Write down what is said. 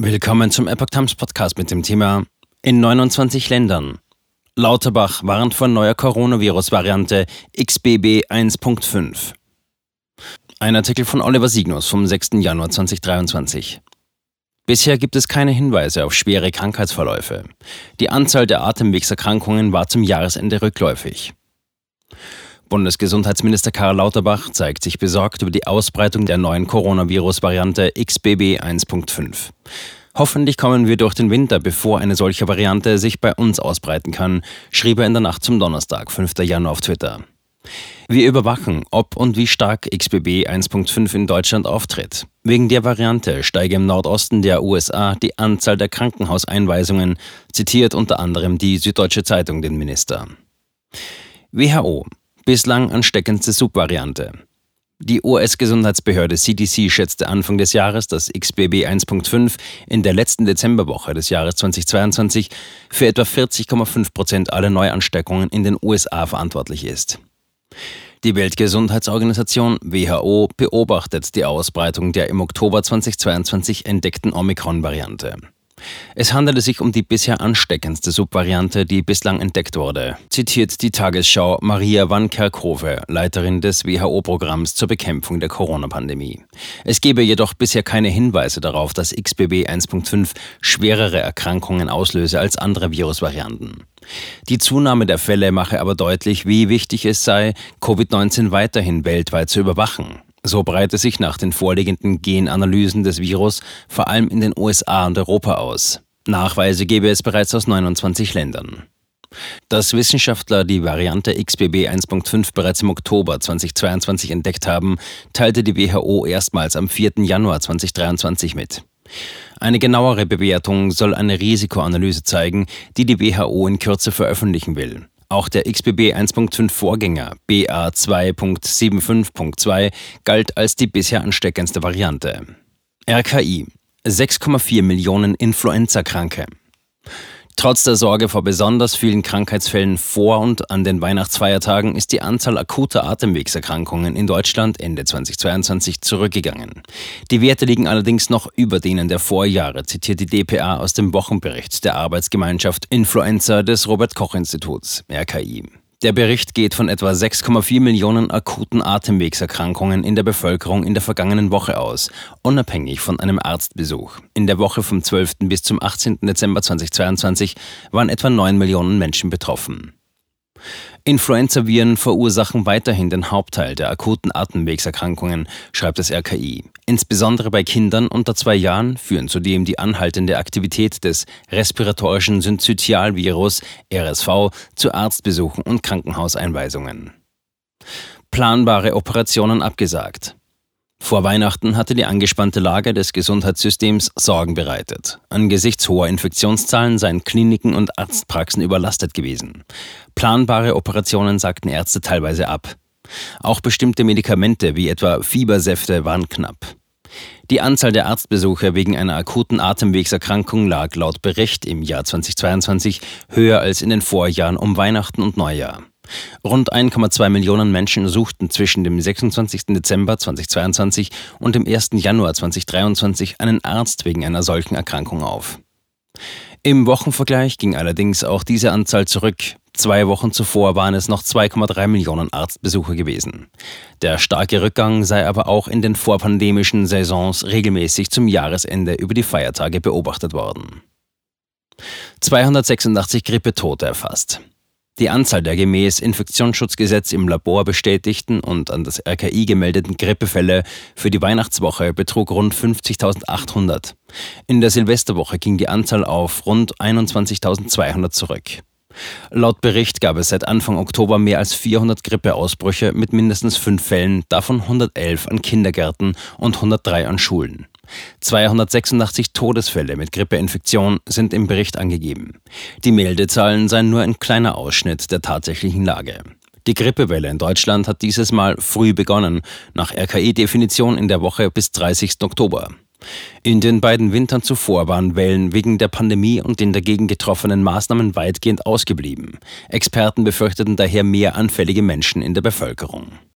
Willkommen zum Epoch Times Podcast mit dem Thema In 29 Ländern. Lauterbach warnt vor neuer Coronavirus-Variante XBB 1.5. Ein Artikel von Oliver Signus vom 6. Januar 2023. Bisher gibt es keine Hinweise auf schwere Krankheitsverläufe. Die Anzahl der Atemwegserkrankungen war zum Jahresende rückläufig. Bundesgesundheitsminister Karl Lauterbach zeigt sich besorgt über die Ausbreitung der neuen Coronavirus-Variante XBB 1.5. Hoffentlich kommen wir durch den Winter, bevor eine solche Variante sich bei uns ausbreiten kann, schrieb er in der Nacht zum Donnerstag, 5. Januar auf Twitter. Wir überwachen, ob und wie stark XBB 1.5 in Deutschland auftritt. Wegen der Variante steige im Nordosten der USA die Anzahl der Krankenhauseinweisungen, zitiert unter anderem die Süddeutsche Zeitung den Minister. WHO bislang ansteckendste Subvariante. Die US-Gesundheitsbehörde CDC schätzte Anfang des Jahres, dass XBB 1.5 in der letzten Dezemberwoche des Jahres 2022 für etwa 40,5 Prozent aller Neuansteckungen in den USA verantwortlich ist. Die Weltgesundheitsorganisation WHO beobachtet die Ausbreitung der im Oktober 2022 entdeckten Omikron-Variante. Es handelte sich um die bisher ansteckendste Subvariante, die bislang entdeckt wurde, zitiert die Tagesschau Maria van Kerkhove, Leiterin des WHO-Programms zur Bekämpfung der Corona-Pandemie. Es gebe jedoch bisher keine Hinweise darauf, dass XBB 1.5 schwerere Erkrankungen auslöse als andere Virusvarianten. Die Zunahme der Fälle mache aber deutlich, wie wichtig es sei, Covid-19 weiterhin weltweit zu überwachen. So breite sich nach den vorliegenden Genanalysen des Virus vor allem in den USA und Europa aus. Nachweise gebe es bereits aus 29 Ländern. Dass Wissenschaftler die Variante XBB 1.5 bereits im Oktober 2022 entdeckt haben, teilte die WHO erstmals am 4. Januar 2023 mit. Eine genauere Bewertung soll eine Risikoanalyse zeigen, die die WHO in Kürze veröffentlichen will. Auch der XBB 1.5 Vorgänger BA 2.75.2 galt als die bisher ansteckendste Variante. RKI 6,4 Millionen Influenza-Kranke. Trotz der Sorge vor besonders vielen Krankheitsfällen vor und an den Weihnachtsfeiertagen ist die Anzahl akuter Atemwegserkrankungen in Deutschland Ende 2022 zurückgegangen. Die Werte liegen allerdings noch über denen der Vorjahre, zitiert die DPA aus dem Wochenbericht der Arbeitsgemeinschaft Influenza des Robert Koch Instituts, RKI. Der Bericht geht von etwa 6,4 Millionen akuten Atemwegserkrankungen in der Bevölkerung in der vergangenen Woche aus, unabhängig von einem Arztbesuch. In der Woche vom 12. bis zum 18. Dezember 2022 waren etwa 9 Millionen Menschen betroffen. Influenzaviren verursachen weiterhin den Hauptteil der akuten Atemwegserkrankungen, schreibt das RKI. Insbesondere bei Kindern unter zwei Jahren führen zudem die anhaltende Aktivität des respiratorischen Synzytialvirus RSV zu Arztbesuchen und Krankenhauseinweisungen. Planbare Operationen abgesagt. Vor Weihnachten hatte die angespannte Lage des Gesundheitssystems Sorgen bereitet. Angesichts hoher Infektionszahlen seien Kliniken und Arztpraxen überlastet gewesen. Planbare Operationen sagten Ärzte teilweise ab. Auch bestimmte Medikamente wie etwa Fiebersäfte waren knapp. Die Anzahl der Arztbesuche wegen einer akuten Atemwegserkrankung lag laut Bericht im Jahr 2022 höher als in den Vorjahren um Weihnachten und Neujahr. Rund 1,2 Millionen Menschen suchten zwischen dem 26. Dezember 2022 und dem 1. Januar 2023 einen Arzt wegen einer solchen Erkrankung auf. Im Wochenvergleich ging allerdings auch diese Anzahl zurück. Zwei Wochen zuvor waren es noch 2,3 Millionen Arztbesuche gewesen. Der starke Rückgang sei aber auch in den vorpandemischen Saisons regelmäßig zum Jahresende über die Feiertage beobachtet worden. 286 Grippetote erfasst. Die Anzahl der gemäß Infektionsschutzgesetz im Labor bestätigten und an das RKI gemeldeten Grippefälle für die Weihnachtswoche betrug rund 50.800. In der Silvesterwoche ging die Anzahl auf rund 21.200 zurück. Laut Bericht gab es seit Anfang Oktober mehr als 400 Grippeausbrüche mit mindestens fünf Fällen, davon 111 an Kindergärten und 103 an Schulen. 286 Todesfälle mit Grippeinfektion sind im Bericht angegeben. Die Meldezahlen seien nur ein kleiner Ausschnitt der tatsächlichen Lage. Die Grippewelle in Deutschland hat dieses Mal früh begonnen, nach RKI-Definition in der Woche bis 30. Oktober. In den beiden Wintern zuvor waren Wellen wegen der Pandemie und den dagegen getroffenen Maßnahmen weitgehend ausgeblieben. Experten befürchteten daher mehr anfällige Menschen in der Bevölkerung.